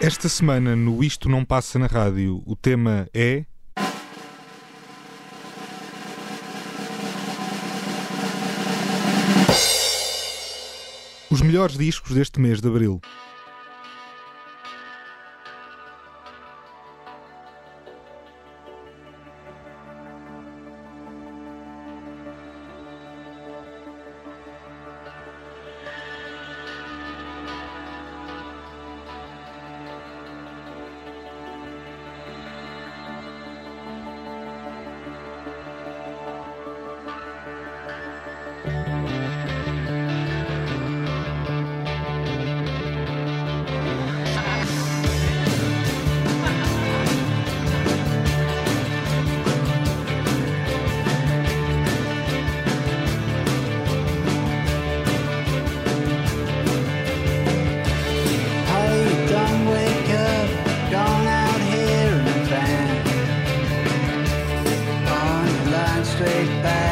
Esta semana no Isto Não Passa na Rádio, o tema é. Os melhores discos deste mês de abril. straight back.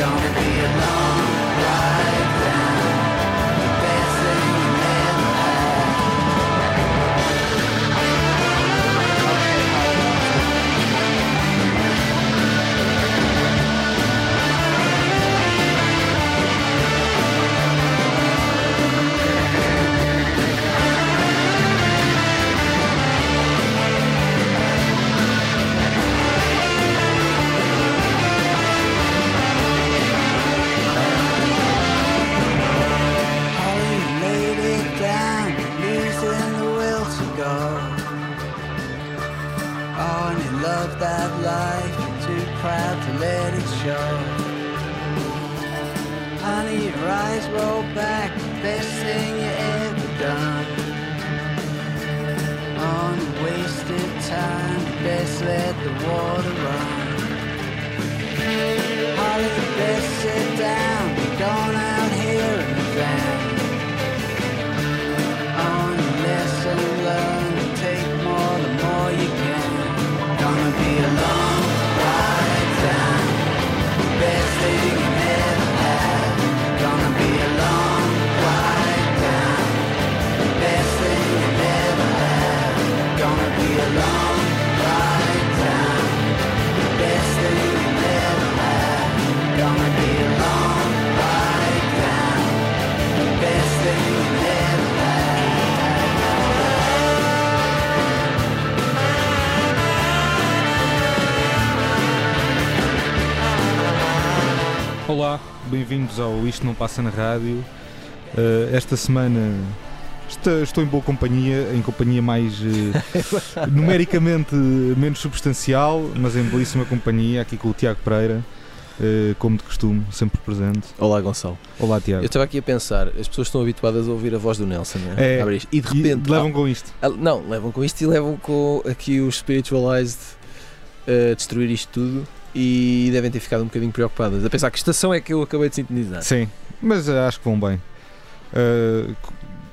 down and down. bem-vindos ao Isto Não Passa na Rádio. Uh, esta semana estou, estou em boa companhia, em companhia mais uh, numericamente menos substancial, mas em belíssima companhia, aqui com o Tiago Pereira. Uh, como de costume, sempre presente. Olá, Gonçalo. Olá, Tiago. Eu estava aqui a pensar, as pessoas estão habituadas a ouvir a voz do Nelson, não é? é e de repente. E levam ah, com isto. Ah, não, levam com isto e levam com aqui o Spiritualized a destruir isto tudo e devem ter ficado um bocadinho preocupadas. A pensar que estação é que eu acabei de sintonizar. Sim, mas eh, acho que vão bem. Uh,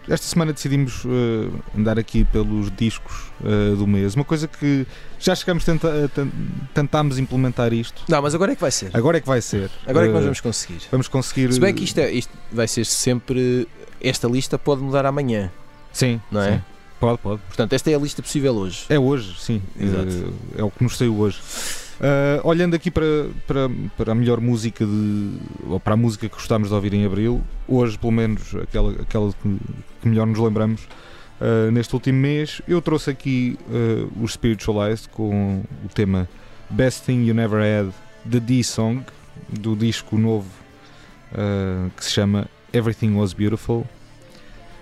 esta semana decidimos uh, andar aqui pelos discos uh, do mês, uma coisa que já chegamos tenta, tentarmos implementar isto. Não, mas agora é que vai ser. Agora é que vai ser. Agora é que nós vamos conseguir. Vamos conseguir. Se bem que isto, é, isto vai ser sempre. Esta lista pode mudar amanhã. Sim. Não é? Sim. Pode, pode. Portanto, esta é a lista possível hoje. É hoje, sim. Exato. É o que nos saiu hoje. Ah, olhando aqui para, para, para a melhor música de. ou para a música que gostámos de ouvir em Abril, hoje, pelo menos, aquela, aquela que, melhor nos lembramos, ah, neste último mês, eu trouxe aqui ah, os Spiritualized com o tema Best Thing You Never Had, The D-Song, do disco novo ah, que se chama Everything Was Beautiful.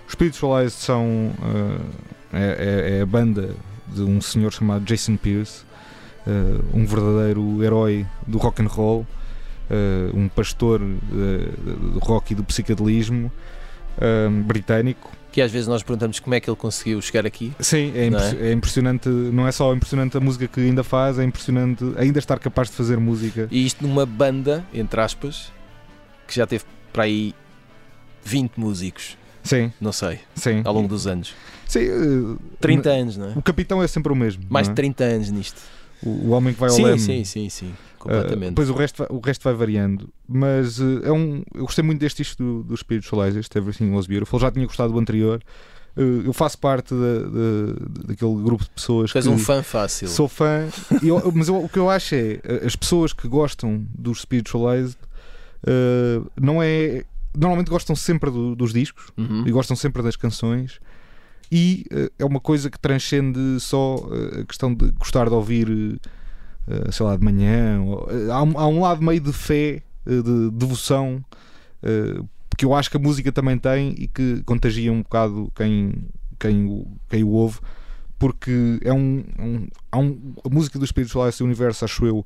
Os Spiritualized são. é, é- é a banda de um senhor chamado Jason Pierce, eh, um verdadeiro herói do rock and roll, eh, um pastor eh, do rock e do psicadelismo britânico. Que às vezes nós perguntamos como é que ele conseguiu chegar aqui. Sim, é, Não impressi- é impressionante. Não é só impressionante a música que ainda faz, é impressionante ainda estar capaz de fazer música. E isto numa banda, entre aspas, que já teve para aí 20 músicos, Sim, não sei, sim. ao longo dos anos. Sim, eh, 30 anos, não é? O capitão é sempre o mesmo. Mais não de é? 30 anos nisto. O, o homem que vai ao Sim, leme. sim, sim, sim. Uh, Completamente. depois o resto, vai, o resto vai variando. Mas uh, é um, eu gostei muito deste disco do, do Spiritualize, este Everything Was Beautiful. Já tinha gostado do anterior. Uh, eu faço parte da, da- daquele grupo de pessoas és que um fã fácil. sou fã. eu- mas eu- o que eu acho é uh, as pessoas que gostam dos Spiritualized uh, não é. Normalmente gostam sempre do- dos discos Uhum. e gostam sempre das canções. E eh, é uma coisa que transcende só eh, a questão de gostar de ouvir, eh, sei lá, de manhã. ou- há, um, há um lado meio de fé, de devoção, que eu acho que a música também tem e que contagia um bocado quem, quem, o, quem o ouve, porque é um, um- há um- a música do Spiritualize Universo, acho eu,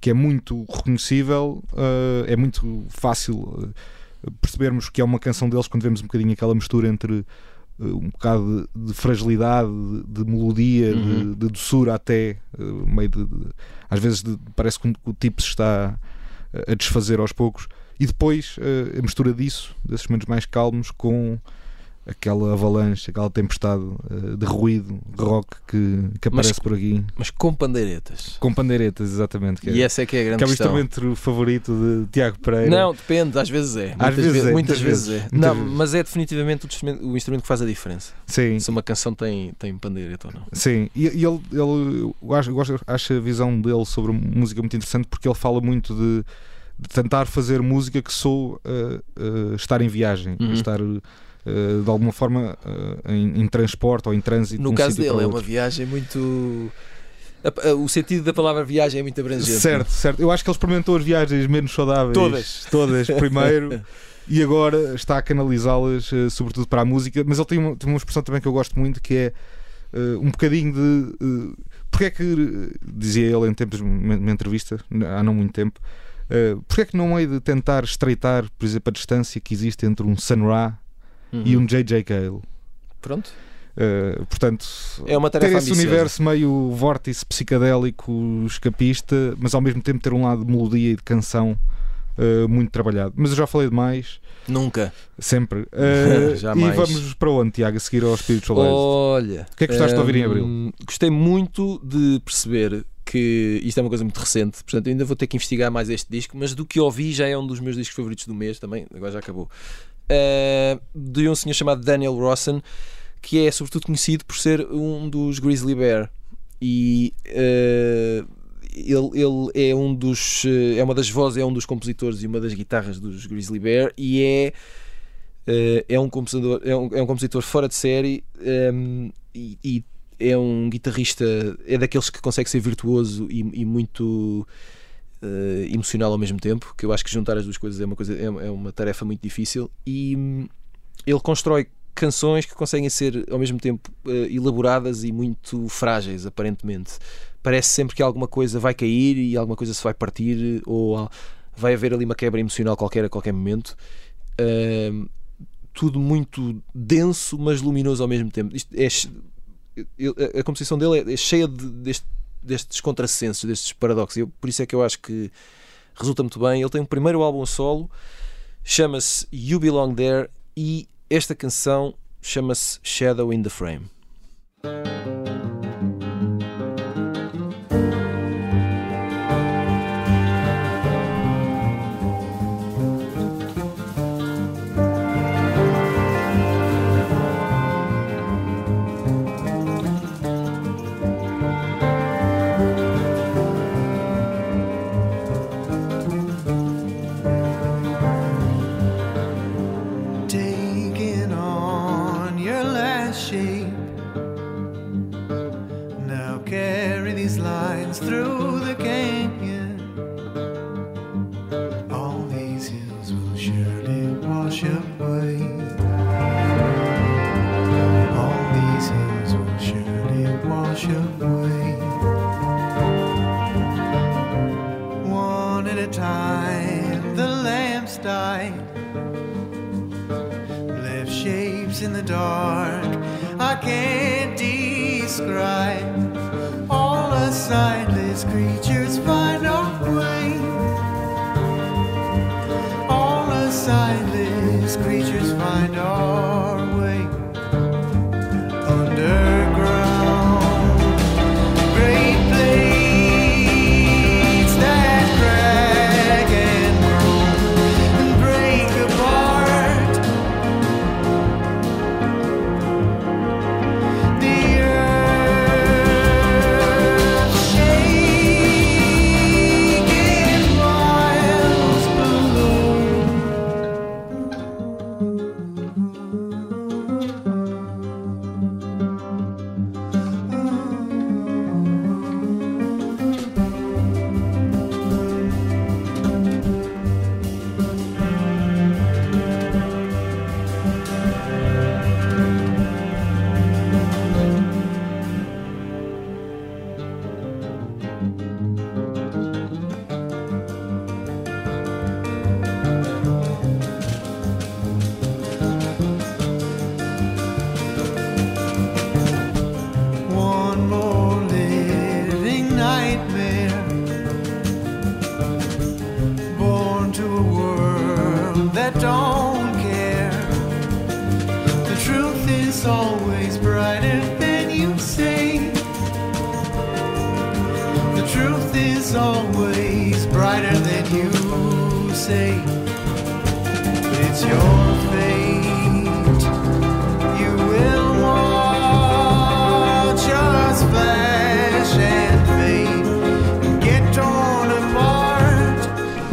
que é muito reconhecível, é muito fácil percebermos que é uma canção deles quando vemos um bocadinho aquela mistura entre um bocado de, de fragilidade, de, de melodia, Uhum. de, de doçura até, eh, meio de, às vezes parece que o tipo se está eh, a desfazer aos poucos, e depois eh, a mistura disso, desses momentos mais calmos, com aquela avalanche, aquela tempestade eh, de ruído rock que, que Mas- aparece por aqui, Mas com pandeiretas. com pandeiretas, exatamente. É, E essa é que é a grande que é o instrumento favorito de Tiago Pereira. Não, depende, às vezes é. Muitas, vezes ve- é, muitas vezes, vezes, é. Não, mas é definitivamente o instrumento, o instrumento que faz a diferença. Sim, Se uma canção tem, tem pandeireta ou não. Sim, e, e ele, ele eu acho, eu acho a visão dele sobre música muito interessante porque ele fala muito de, de tentar fazer música que sou uh, uh, estar em viagem, Uhum. estar uh, de alguma forma uh, em, em transporte ou em trânsito. de No um caso dele, é uma viagem muito. O sentido da palavra viagem é muito abrangente. Certo, certo. Eu acho que ele experimentou as viagens menos saudáveis. Todas. Todas, primeiro. e agora está a canalizá-las, eh, sobretudo para a música. Mas ele tem uma, tem uma expressão também que eu gosto muito que é eh, um bocadinho de. Uh, porque é que, eh, dizia ele em tempos, numa numa entrevista, há não muito tempo, uh, porque é que não hei de tentar estreitar, por exemplo, a distância que existe entre um Sun Ra Uhum. e um J.J. Cale? Pronto. Uh, portanto, É uma ter tarefa esse ambiciosa. universo meio vórtice psicadélico, escapista, mas ao mesmo tempo ter um lado de melodia e de canção uh, muito trabalhado. Mas eu já falei demais, Nunca. sempre. Uh, e vamos para onde, Tiago? A seguir ao Spiritualized? Olha. O que é que gostaste de ouvir em hum, abril? Gostei muito de perceber que isto é uma coisa muito recente, portanto ainda vou ter que investigar mais este disco, mas do que ouvi já é um dos meus discos favoritos do mês também, agora já acabou. Uh, de um senhor chamado Daniel Rawson, que é sobretudo conhecido por ser um dos Grizzly Bear. E uh, ele, ele é um dos uh, é uma das vozes, é um dos compositores e uma das guitarras dos Grizzly Bear e é uh, é um compositor é um, é um compositor fora de série um, e, e é um guitarrista é daqueles que consegue ser virtuoso e, e muito uh, emocional ao mesmo tempo que eu acho que juntar as duas coisas é uma coisa é, é uma tarefa muito difícil e hum, ele constrói canções que conseguem ser ao mesmo tempo uh, elaboradas e muito frágeis aparentemente. Parece sempre que alguma coisa vai cair e alguma coisa se vai partir ou vai haver ali uma quebra emocional qualquer a qualquer momento. Hum, tudo muito denso mas luminoso ao mesmo tempo. Isto é a composição dele é, é cheia de- deste- destes contrassensos destes paradoxos Eu- por isso é que eu acho que resulta muito bem ele tem um primeiro álbum solo chama-se You Belong There e esta canção chama-se Shadow in the Frame.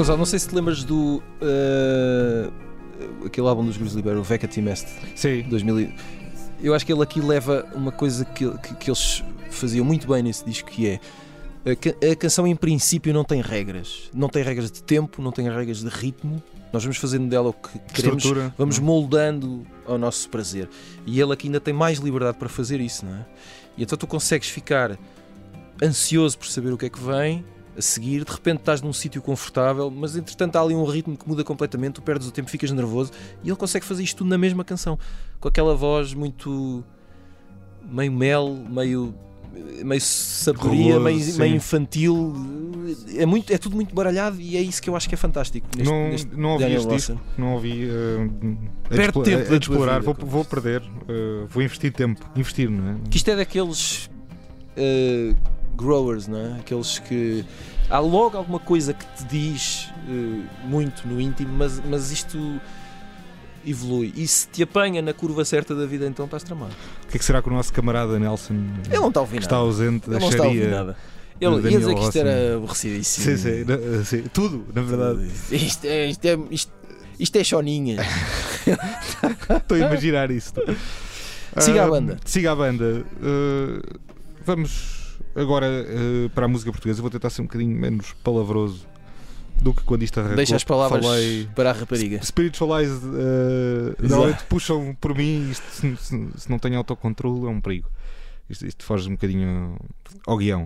Gonçalo, não sei se te lembras do. eh, aquele álbum dos Grizzly Bear, o Veca Timest, Sim. 2000. e- Eu acho que ele aqui leva uma coisa que, que, que eles faziam muito bem nesse disco, que é. A, ca- a canção em princípio não tem regras. Não tem regras de tempo, não tem regras de ritmo. Nós vamos fazendo dela o que queremos, Estrutura. vamos moldando ao nosso prazer. E ele aqui ainda tem mais liberdade para fazer isso, não é? E então tu consegues ficar ansioso por saber o que é que vem a seguir, de repente estás num sítio confortável, mas entretanto há ali um ritmo que muda completamente, tu perdes o tempo, ficas nervoso e ele consegue fazer isto tudo na mesma canção, com aquela voz muito meio mel, meio meio sabedoria, meio, meio infantil, é, muito, é tudo muito baralhado e é isso que eu acho que é fantástico neste, Não, neste não ouvi Daniel este disco, não ouvi. Uh, a, Perde tempo a- a explorar, vida, vou, vou perder, uh, vou investir tempo. Investir, não é? Que isto é daqueles eh, growers, não é? Aqueles que há logo alguma coisa que te diz eh, muito no íntimo, mas, mas isto evolui. E se te apanha na curva certa da vida, então estás tramado. O que é que será que o nosso camarada Nelson, Ele não está a ouvir está nada. ausente, não está a ouvir acharia. nada. Ele ia dizer que isto era aborrecidíssimo. Sim, sim, na- sim, tudo, na verdade. Isto é, isto é, isto, isto é choninha. Estou a imaginar isso. Siga a Ah, banda. Siga a banda. Uh, vamos agora uh, para a música portuguesa. Vou tentar ser um bocadinho menos palavroso do que quando isto arrancou. Deixa as palavras Falei... para a rapariga. Spiritualized uh, Exato. normalmente puxam por mim. Isto, se, se- se não tem autocontrole, é um perigo. Isto, isto foge um bocadinho ao guião.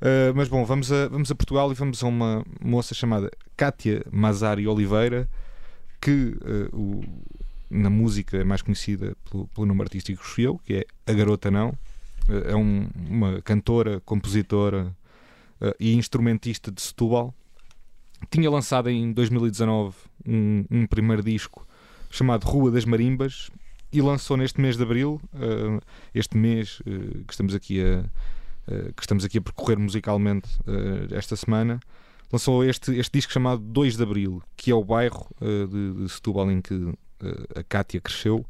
Uh, mas bom, vamos a, vamos a Portugal e vamos a uma moça chamada Kátia Mazari Oliveira, que uh, o- na música é mais conhecida pelo, pelo nome artístico que escolheu, que é A Garota Não. Uh, é um- uma cantora, compositora uh, e instrumentista de Setúbal. Tinha lançado em 2019 um, um primeiro disco chamado Rua das Marimbas e lançou neste mês de Abril, eh, este mês eh, que estamos aqui a eh, que estamos aqui a percorrer musicalmente eh, esta semana, lançou este, este disco chamado 2 de Abril, que é o bairro eh, de, de Setúbal em que eh, a Cátia cresceu.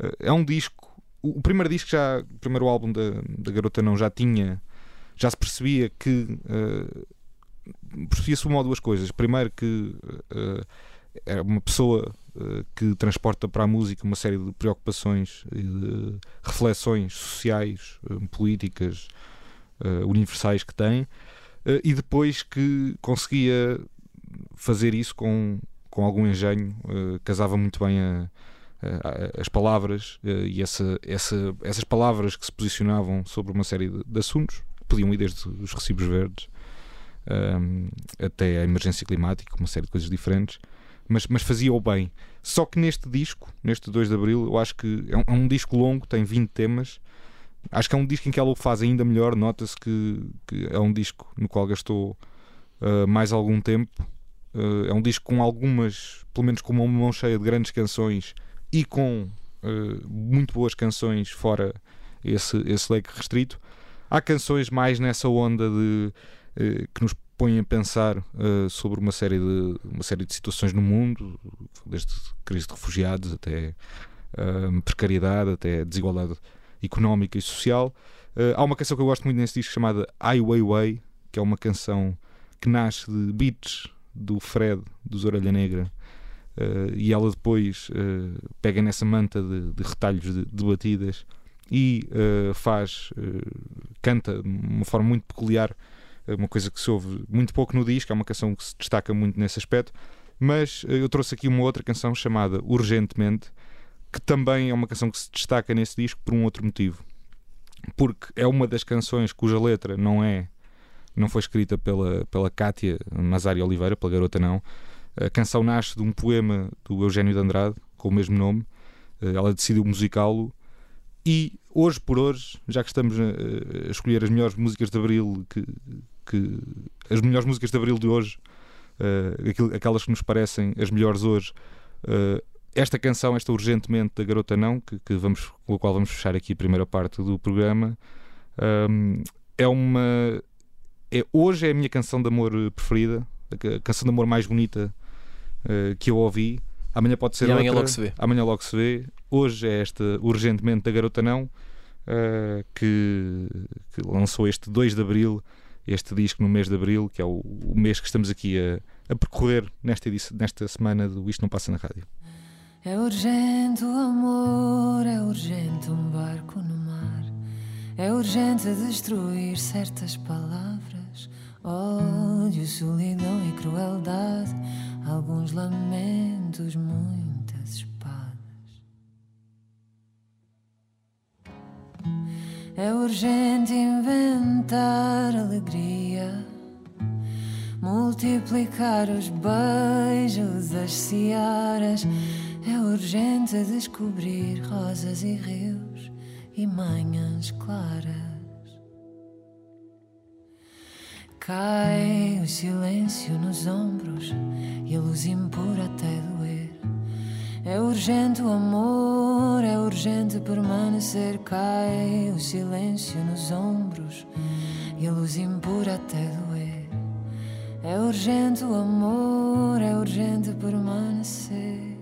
Eh, é um disco, o, primeiro disco já, o primeiro álbum da, da Garota Não já tinha, já se percebia que eh, percebia-se uma ou duas coisas. Primeiro que eh, era uma pessoa eh, que transporta para a música uma série de preocupações e de reflexões sociais, políticas, universais que tem, e depois que conseguia fazer isso com, com algum engenho, casava muito bem a- as palavras eh, e essa, essa- essas palavras que se posicionavam sobre uma série de, de assuntos, podiam ir desde os recibos verdes ehm, até a emergência climática, uma série de coisas diferentes, mas, mas fazia-o bem. Só que neste disco, neste 2 de Abril, eu acho que é um, é um disco longo, tem 20 temas. Acho que é um disco em que ela o faz ainda melhor. Nota-se que, que é um disco no qual gastou uh, mais algum tempo. Uh, é um disco com algumas, pelo menos com uma mão cheia de grandes canções e com uh, muito boas canções fora esse, esse leque restrito. Há canções mais nessa onda de uh, que nos põem a pensar uh, sobre uma série, de, uma série de situações no mundo, desde crise de refugiados até precariedade, até desigualdade económica e social. Há uma canção que eu gosto muito nesse disco chamada Ai Weiwei, que é uma canção que nasce de beats do Fred, dos Orelha Negra, uh, e ela depois uh, pega nessa manta de, de retalhos de, de batidas e uh, faz, canta de uma forma muito peculiar uma coisa que se ouve muito pouco no disco, é uma canção que se destaca muito nesse aspecto, mas eu trouxe aqui uma outra canção chamada Urgentemente, que também é uma canção que se destaca nesse disco por um outro motivo. Porque é uma das canções cuja letra não é não foi escrita pela, pela Cátia Mazari Oliveira, pela garota não. A canção nasce de um poema do Eugénio de Andrade, com o mesmo nome. Eh, Ela decidiu musicá-lo e hoje por hoje, já que estamos a, escolher as melhores músicas de Abril que, que as melhores músicas de Abril de hoje, uh, aquelas que nos parecem as melhores hoje, uh, esta canção, esta urgentemente da Garota Não, que, que vamos, com a qual vamos fechar aqui a primeira parte do programa, um, é uma. É, hoje é a minha canção de amor preferida, a canção de amor mais bonita uh, que eu ouvi. Amanhã pode ser e amanhã outra, logo se vê. Amanhã logo se vê. Hoje é esta urgentemente da Garota Não, uh, que, que, lançou este 2 de Abril, este disco no mês de Abril, que é o, o mês que estamos aqui a, a percorrer nesta, nesta semana do Isto Não Passa na Rádio. É urgente o amor, é urgente um barco no mar, é urgente destruir certas palavras, ódio, solidão e crueldade, alguns lamentos, muitas espadas. É urgente inventar alegria, multiplicar os beijos, as searas. É urgente descobrir rosas e rios e manhãs claras. Cai o silêncio nos ombros e a luz impura até doer. É urgente o amor, é urgente permanecer. Cai o silêncio nos ombros e a luz impura até doer. É urgente o amor, é urgente permanecer.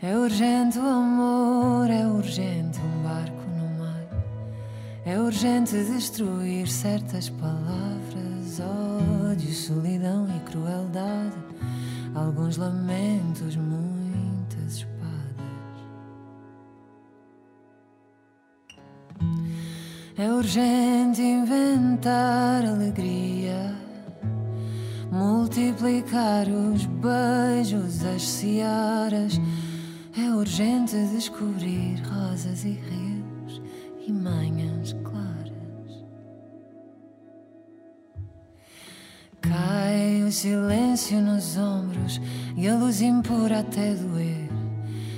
É urgente o amor, é urgente urgente destruir certas palavras, ódio, solidão e crueldade. Alguns lamentos, muitas espadas. É urgente inventar alegria, multiplicar os beijos, as searas. É urgente descobrir rosas e rios e manhãs Cai o silêncio nos ombros e a luz impura até doer.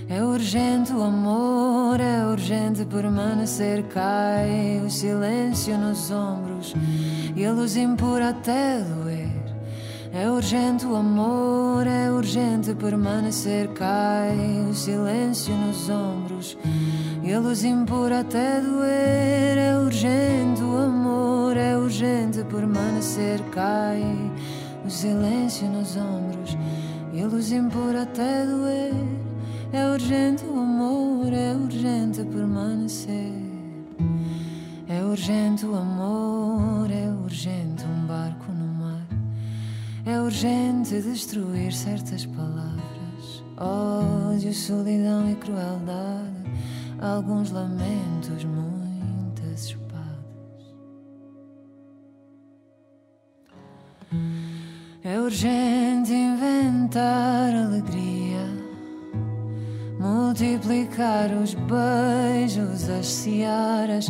É urgente o amor, é urgente permanecer. Cai o silêncio nos ombros e a luz impura até doer. É urgente o amor, é urgente permanecer. Cai o silêncio nos ombros e a luz impura até doer. É urgente o amor, é urgente permanecer. Cai o silêncio nos ombros e a luz impura até doer. É urgente o amor, é urgente permanecer. É urgente o amor, é urgente um barco no. É urgente destruir certas palavras. Ódio, solidão e crueldade. Alguns lamentos, muitas espadas. É urgente inventar alegria. Multiplicar os beijos, as searas.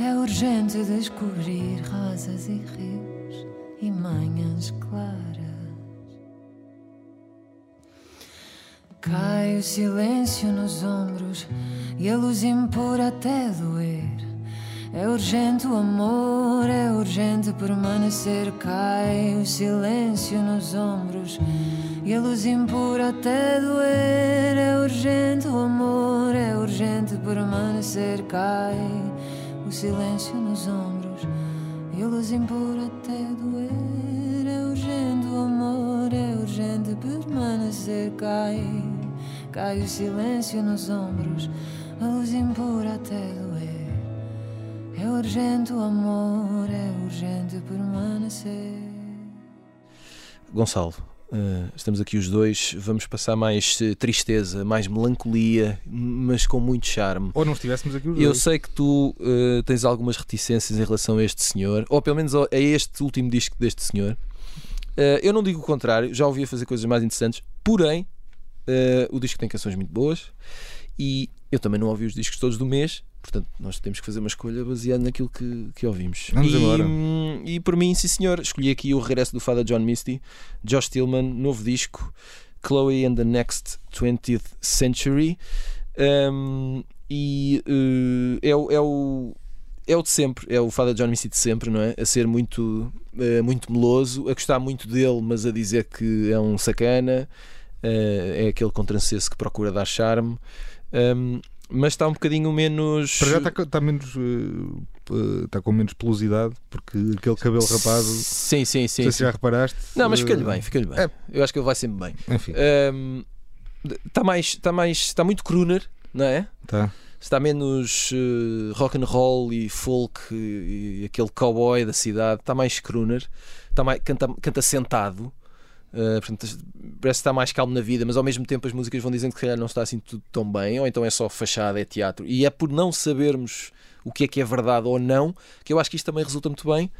É urgente descobrir rosas e rios e manhãs claras. Cai o silêncio nos ombros e a luz impura até doer. É urgente o amor, é urgente permanecer. Cai o silêncio nos ombros e a luz impura até doer. É urgente o amor, é urgente permanecer. Cai o silêncio nos ombros e a luz impura até doer. É urgente o amor, é urgente permanecer. Cai, cai o silêncio nos ombros, a luz impura até doer. É urgente o amor, é urgente permanecer. Gonçalo, eh, estamos aqui os dois. Vamos passar mais eh, tristeza, mais melancolia, mas com muito charme. Ou não estivéssemos aqui os Eu dois. sei que tu eh, tens algumas reticências em relação a este senhor, ou pelo menos a este último disco deste senhor. Eh, eu não digo o contrário, já ouvi fazer coisas mais interessantes, porém, eh, o disco tem canções muito boas e eu também não ouvi os discos todos do mês, portanto, nós temos que fazer uma escolha baseada naquilo que, que ouvimos. Vamos e, embora. hum, e por mim, sim senhor, escolhi aqui o regresso do fada John Misty, Josh Tillman, novo disco, Chloe and the Next 20th Century. Um, e eh, é, o- é o. É o de sempre, é o fada John Misty de sempre, não é? A ser muito, eh, muito meloso, a gostar muito dele, mas a dizer que é um sacana, é aquele contrancesso que procura dar charme, Um, mas está um bocadinho menos. Para já está, está menos. eh, eh, está com menos pelosidade, porque aquele cabelo rapado. Sim, sim, Não sim. sei se sim. já reparaste. Não, mas eh, fica-lhe bem, fica-lhe bem. é. Eu acho que ele vai sempre bem. Enfim, Um, Está mais, está mais, está muito crooner, não é? tá. Está menos eh, rock and roll e folk e, e aquele cowboy da cidade. Está mais crooner, está mais, canta, canta sentado. Eh, portanto, parece que está mais calmo na vida, mas ao mesmo tempo as músicas vão dizendo que se calhar não está assim tudo tão bem, ou então é só fachada, é teatro. E é por não sabermos o que é que é verdade ou não que eu acho que isto também resulta muito bem.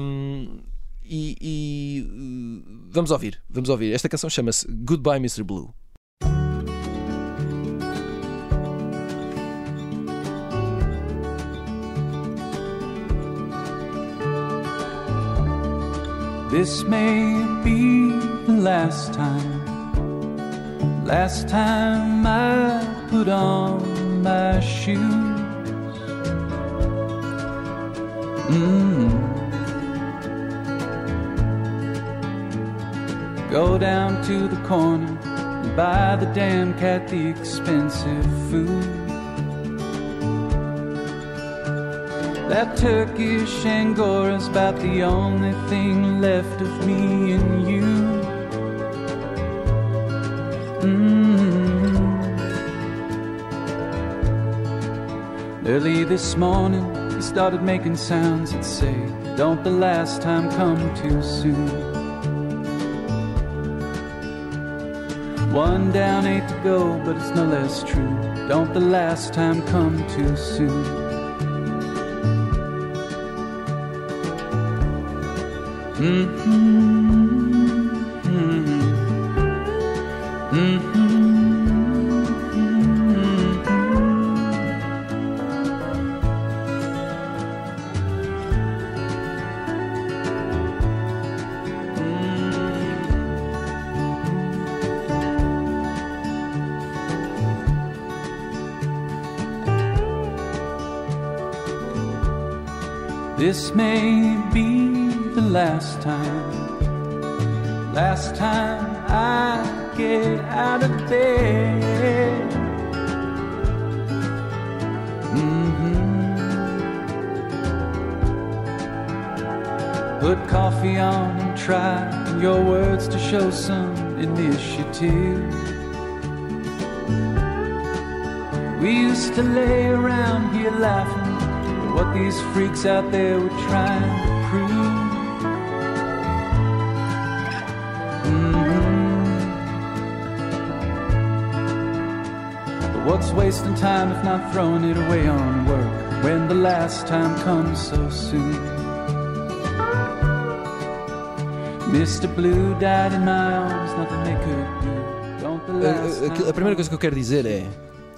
Um, e, e, uh, vamos ouvir, vamos ouvir. Esta canção chama-se Goodbye Mr. Blue. This may be the last time, last time I put on my shoes. Mm. Go down to the corner and buy the damn cat the expensive food. That Turkish Angora's about the only thing left of me and you. Mm. Early this morning, he started making sounds that say, Don't the last time come too soon. One down, eight to go, but it's no less true. Don't the last time come too soon. Mm-hmm. Last time I get out of bed. Mhm. Put coffee on and try your words to show some initiative. We used to lay around here laughing at what these freaks out there were trying what's wasting time if not throwing it away on work when the last time comes so soon? Mr. Blue died in my arms, nothing they could do. Don't the last A, a- time a primeira coisa que eu quero dizer é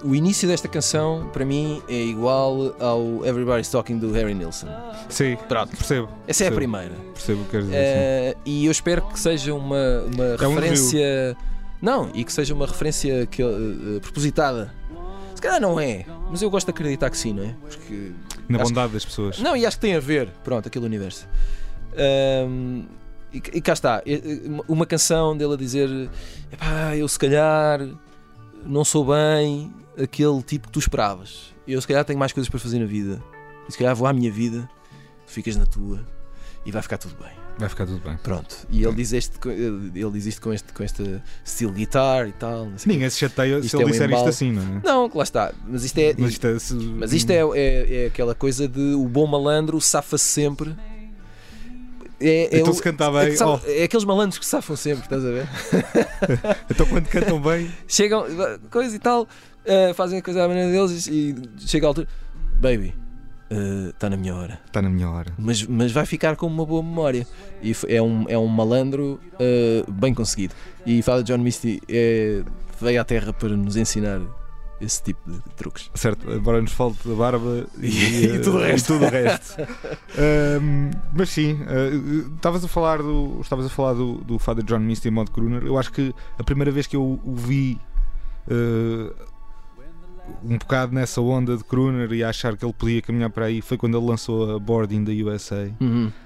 o início desta canção para mim é igual ao Everybody's Talking do Harry Nilsson. Sim, Pronto. percebo. Essa é a percebo, primeira. Percebo o que queres dizer. Eh, e eu espero que seja uma, uma É um referência. não, e que seja uma referência que, eh, eh, propositada. Se calhar não é, mas eu gosto de acreditar que sim, não é? Porque. Na bondade das pessoas. Não, e acho que tem a ver, pronto, aquele universo. Ahm, e, e cá está, uma- canção dele a dizer: eu se calhar não sou bem aquele tipo que tu esperavas. Eu se calhar tenho mais coisas para fazer na vida. E se calhar vou à minha vida, tu ficas na tua e vai ficar tudo bem. Vai ficar tudo bem. Pronto. E ele diz, este, ele diz isto com este, com este estilo guitar e tal. Ninguém se chateia Isto se é ele um disser isto embalo. assim, não é? Não, lá está. Mas isto é. Mas isto é, se- Mas isto é, é, é aquela coisa de o bom malandro safa-se sempre. É, é Então se cantar é, bem, que sabe- oh. é aqueles malandros que safam sempre, estás a ver? Então quando cantam bem, Chegam, coisa e tal, eh, fazem a coisa à maneira deles e chega a altura, baby, está na minha hora. está na minha hora. Mas, mas vai ficar com uma boa memória. E é um, é um malandro eh, bem conseguido. E Father John Misty é, veio à Terra para nos ensinar esse tipo de truques. Certo, agora nos falta a barba e, E tudo o eh, resto. tudo o resto. Ahm, mas sim, eh, estavas a falar do estavas a falar do, do Father John Misty em modo crooner. Eu acho que a primeira vez que eu o vi eh, um bocado nessa onda de crooner e a achar que ele podia caminhar para aí foi quando ele lançou a Boarding da USA,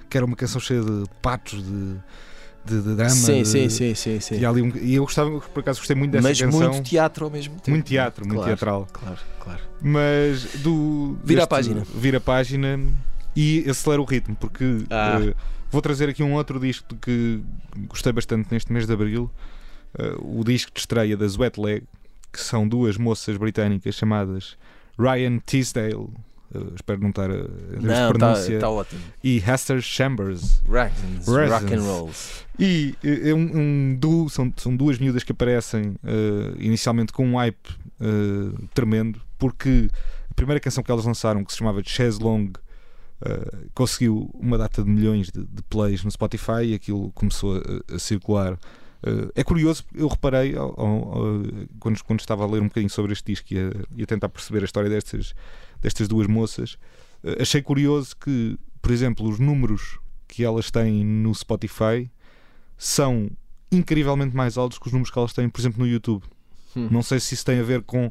que era uma canção cheia de patos de, de, de drama. Sim, de- sim, sim, sim, sim. E, ali um- e eu gostava, por acaso gostei muito dessa Mas canção. muito teatro ao mesmo tempo. Muito teatro, muito Claro, teatral. Claro, claro. Mas do. Vira a deste- página. Vira a página e acelera o ritmo, porque Ah. eh, vou trazer aqui um outro disco que gostei bastante neste mês de Abril. eh, o disco de estreia das Wet Leg, que são duas moças britânicas chamadas Ryan Teasdale. eh, espero não estar a, Não, está pronúncia. tá ótimo. E Hester Chambers. Rackens, rock and rolls. E eh, é um, um duo, são, são duas miúdas que aparecem eh, inicialmente com um hype eh, tremendo, porque a primeira canção que elas lançaram, que se chamava Chaz Long, conseguiu uma data de milhões de, de plays no Spotify e aquilo começou a, a circular. Eh, é curioso, eu reparei ao- quando, quando estava a ler um bocadinho sobre este disco e a, e a tentar perceber a história destas, destas duas moças, eh, achei curioso que, por exemplo, os números que elas têm no Spotify são incrivelmente mais altos que os números que elas têm, por exemplo, no YouTube. Hum. Não sei se isso tem a ver com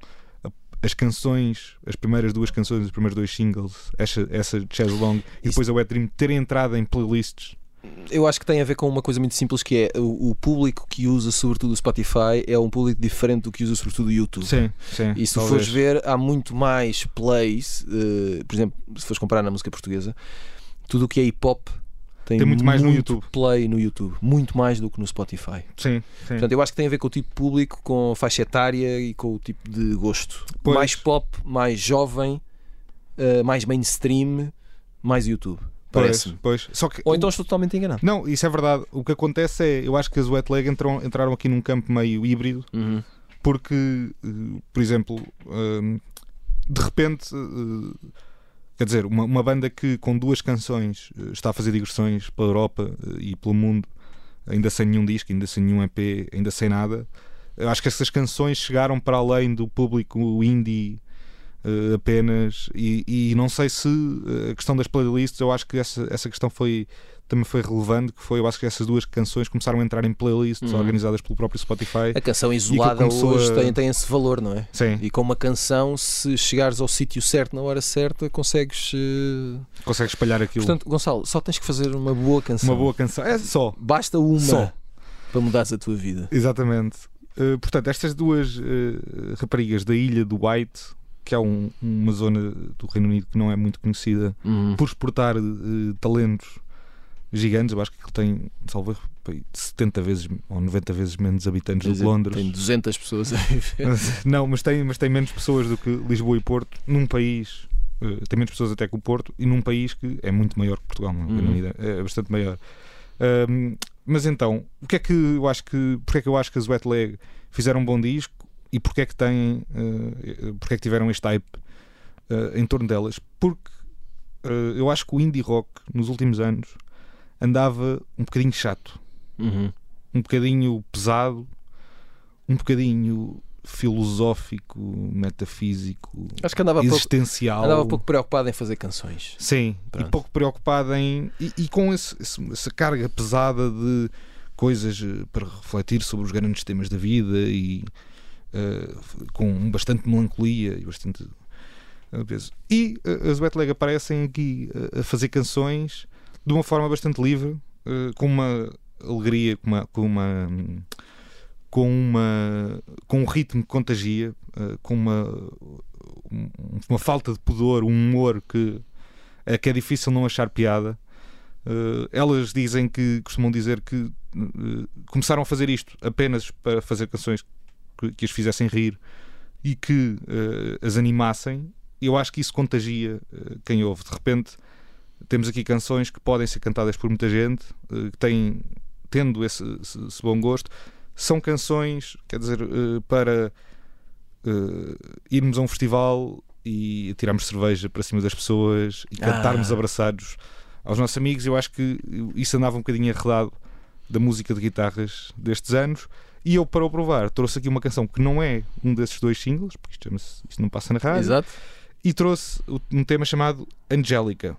as canções, as primeiras duas canções, os primeiros dois singles, essa, essa Chaz Long e Isso- depois a Wet Dream terem entrado em playlists. Eu acho que tem a ver com uma coisa muito simples que é o, o público que usa sobretudo o Spotify é um público diferente do que usa sobretudo o YouTube. Sim, sim. E se talvez. fores ver, há muito mais plays, eh, por exemplo, se fores comparar na música portuguesa, tudo o que é hip hop tem, Tem muito mais no YouTube. play no YouTube, muito mais do que no Spotify. Sim, sim. Portanto, eu acho que tem a ver com o tipo de público, com a faixa etária e com o tipo de gosto. Pois. Mais pop, mais jovem, eh, mais mainstream, mais YouTube. Pois, Parece-me. pois. Só que Ou então estou totalmente enganado. Não, isso é verdade. O que acontece é, eu acho que as Wet Leg entram, entraram aqui num campo meio híbrido, Uhum. porque, eh, por exemplo, hum, de repente, eh, quer dizer, uma, uma banda que com duas canções eh, está a fazer digressões pela Europa e pelo mundo, ainda sem nenhum disco, ainda sem nenhum EP, ainda sem nada, eu acho que essas canções chegaram para além do público indie. Eh, apenas e, e não sei se eh, a questão das playlists eu acho que essa, essa questão foi também foi relevante que foi eu acho que essas duas canções começaram a entrar em playlists Uhum. organizadas pelo próprio Spotify A canção isolada hoje a- tem, tem esse valor, não é? sim E com uma canção, se chegares ao sítio certo na hora certa, consegues. eh, consegue espalhar aquilo Portanto, Gonçalo, só tens que fazer uma boa canção. uma boa canção é só Basta uma. Só. para mudares a tua vida. Exatamente. Uh, portanto, estas duas uh, raparigas da ilha do White, que é um- uma zona do Reino Unido que não é muito conhecida Uhum. por exportar uh, talentos gigantes, eu acho que ele tem, salvo erro, pai, 70 vezes ou 90 vezes menos habitantes do que Londres. Tem 200 pessoas a viver. Não, mas tem, mas tem menos pessoas do que Lisboa e Porto num país. eh, tem menos pessoas até que o Porto e num país que é muito maior que Portugal, é? Uhum. Unido é bastante maior. Ahm, mas então, o que é que eu acho que porque é que eu acho que as Wet Leg fizeram um bom disco e porque é que têm eh, porque é que tiveram este hype eh, em torno delas? Porque eh, eu acho que o indie rock nos últimos anos andava um bocadinho chato Uhum. um bocadinho pesado, um bocadinho filosófico, metafísico, Acho que andava pouco, existencial. andava pouco preocupado em fazer canções. Sim, Pronto. e pouco preocupado em. E, e com esse- essa carga pesada de coisas eh, para refletir sobre os grandes temas da vida e eh, com bastante melancolia e bastante eh, peso. E eh, as Wet Leg aparecem aqui a fazer canções de uma forma bastante livre, com uma alegria, com uma. Com uma com, uma, com um ritmo que contagia, com uma, um- uma falta de pudor, um humor que é que é difícil não achar piada. Elas dizem que costumam dizer que começaram a fazer isto apenas para fazer canções que, que as fizessem rir e que eh, as animassem. Eu acho que isso contagia eh, quem ouve. De repente, temos aqui canções que podem ser cantadas por muita gente, eh, que têm, tendo esse, esse- esse bom gosto, são canções, quer dizer, para irmos a um festival e tirarmos cerveja para cima das pessoas e cantarmos Ah. abraçados aos nossos amigos. Eu acho que isso andava um bocadinho arredado da música de guitarras destes anos. E eu, para o provar, trouxe aqui uma canção que não é um desses dois singles, porque isto, chama-se- isto não passa na rádio, Exato. e trouxe um tema chamado Angélica.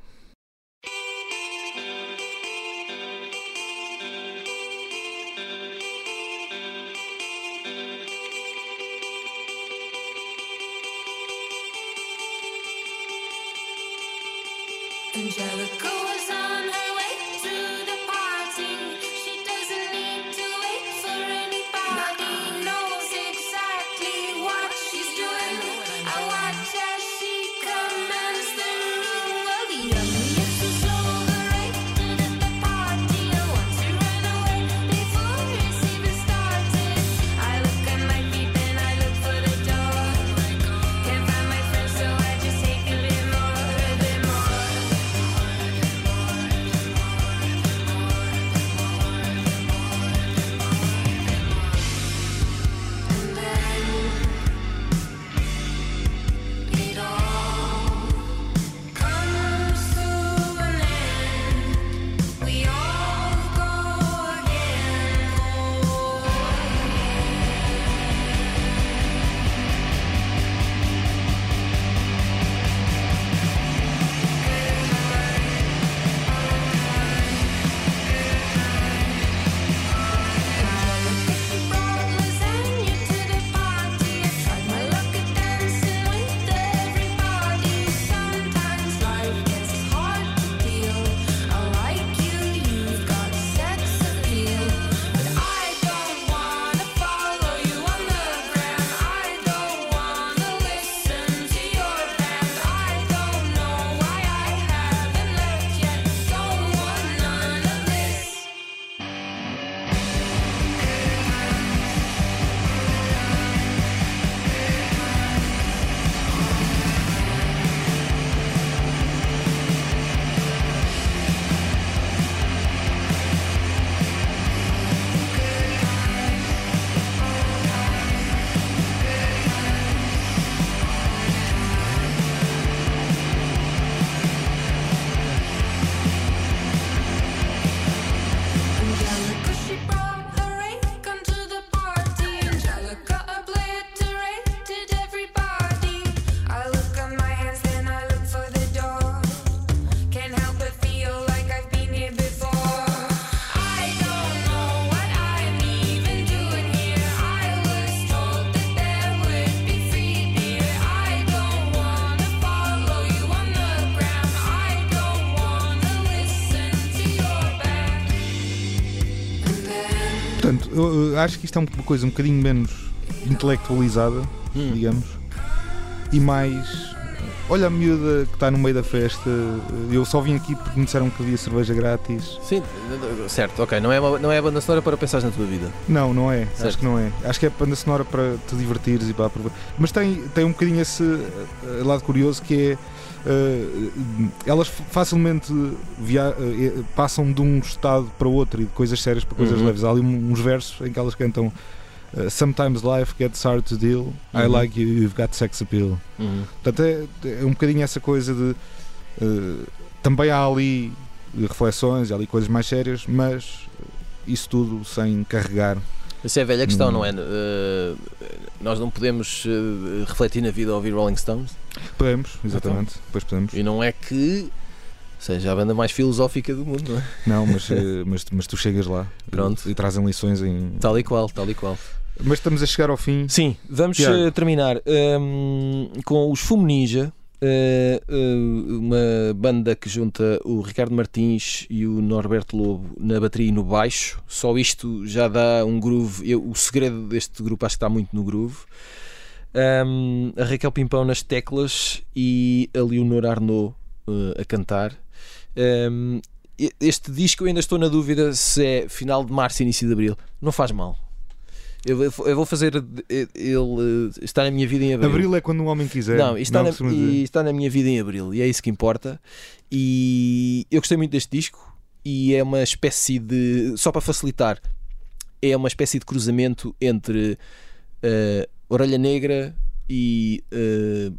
Isto é uma coisa um bocadinho menos intelectualizada, Hum. digamos, e mais. Olha a miúda que está no meio da festa. Eu só vim aqui porque me disseram que havia cerveja grátis. Sim, certo, ok. Não é, uma, não é a banda sonora para pensar na tua vida. Não, não é. Certo. Acho que não é. Acho que é banda sonora para te divertires e para aproveitar. Mas tem, tem um bocadinho esse eh, lado curioso que é. Eh, elas facilmente via- eh, passam de um estado para outro e de coisas sérias para coisas Uhum. leves. Há ali uns versos em que elas cantam eh, Sometimes life gets hard to deal. I Uhum. like you, you've got sex appeal. Portanto, é, é um bocadinho essa coisa de. também há ali reflexões, há ali coisas mais sérias, mas isso tudo sem carregar. Essa é a velha questão, Hum. não é? Uh, nós não podemos uh, refletir na vida ao ouvir Rolling Stones Podemos, exatamente. Depois podemos. e não é que seja a banda mais filosófica do mundo, não é? Não, mas, eh, mas, mas tu chegas lá Pronto. e, e trazem lições em. Tal e qual, tal e qual. Mas estamos a chegar ao fim. Sim, vamos Tiago. uh, terminar um, com os Fumo Ninja. Uh, uh, uma banda que junta o Ricardo Martins e o Norberto Lobo na bateria e no baixo. Só isto já dá um groove. Eu- o segredo deste grupo acho que está muito no groove. Um, a Raquel Pimpão nas teclas e a Leonor Arnaud uh, a cantar. Um, este disco eu ainda estou na dúvida se é final de março, início de abril. Não faz mal. Eu, eu vou fazer ele uh, está na minha vida em abril. Abril é quando um homem quiser. Não, está, Não, na, e está na minha vida em abril e é isso que importa. E eu gostei muito deste disco e é uma espécie de. Só para facilitar, é uma espécie de cruzamento entre eh, Orelha Negra e uh,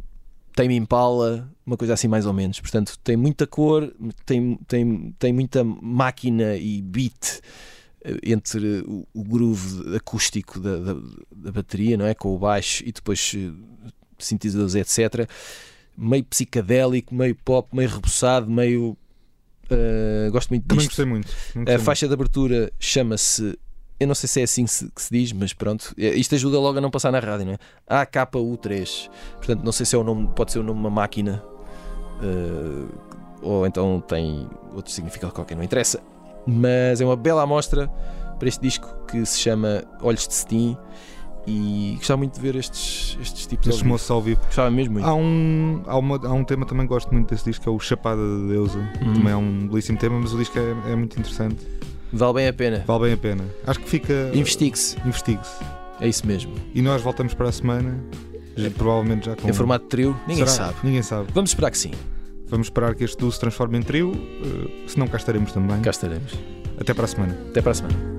Tame Impala, uma coisa assim mais ou menos. Portanto, tem muita cor, tem, tem, tem muita máquina e beat eh, entre o, groove acústico da, da, da bateria, não é? Com o baixo e depois eh, sintetizadores, etc. Meio psicadélico, meio pop, meio rebuçado, meio. eh, gosto muito Também disto. gostei muito. Também A gostei faixa de abertura chama-se. Eu não sei se é assim que se, que se diz, mas pronto. É, Isto ajuda logo a não passar na rádio, não é? AKU3. Portanto, não sei se é o nome, pode ser o nome de uma máquina eh, ou então tem outro significado qualquer, não interessa. Mas é uma bela amostra para este disco que se chama Olhos de Cetim e gostava muito de ver estes, estes tipos Estes vivo. moços ao vivo. Gostava mesmo muito. Há um, há, uma, há um tema também que gosto muito desse disco, que é o Chapada de Deusa. Uhum. Também é um belíssimo tema, mas o disco é, é muito interessante. Vale bem a pena. Vale bem a pena. Acho que fica. Investigue-se. Investigue-se. É isso mesmo. E nós voltamos para a semana, já- provavelmente já com. Em formato de trio, ninguém Será? sabe. Ninguém sabe. Vamos esperar que sim. Vamos esperar que este duo se transforme em trio, eh, se não cá estaremos também. Cá estaremos. Até para a semana. Até para a semana.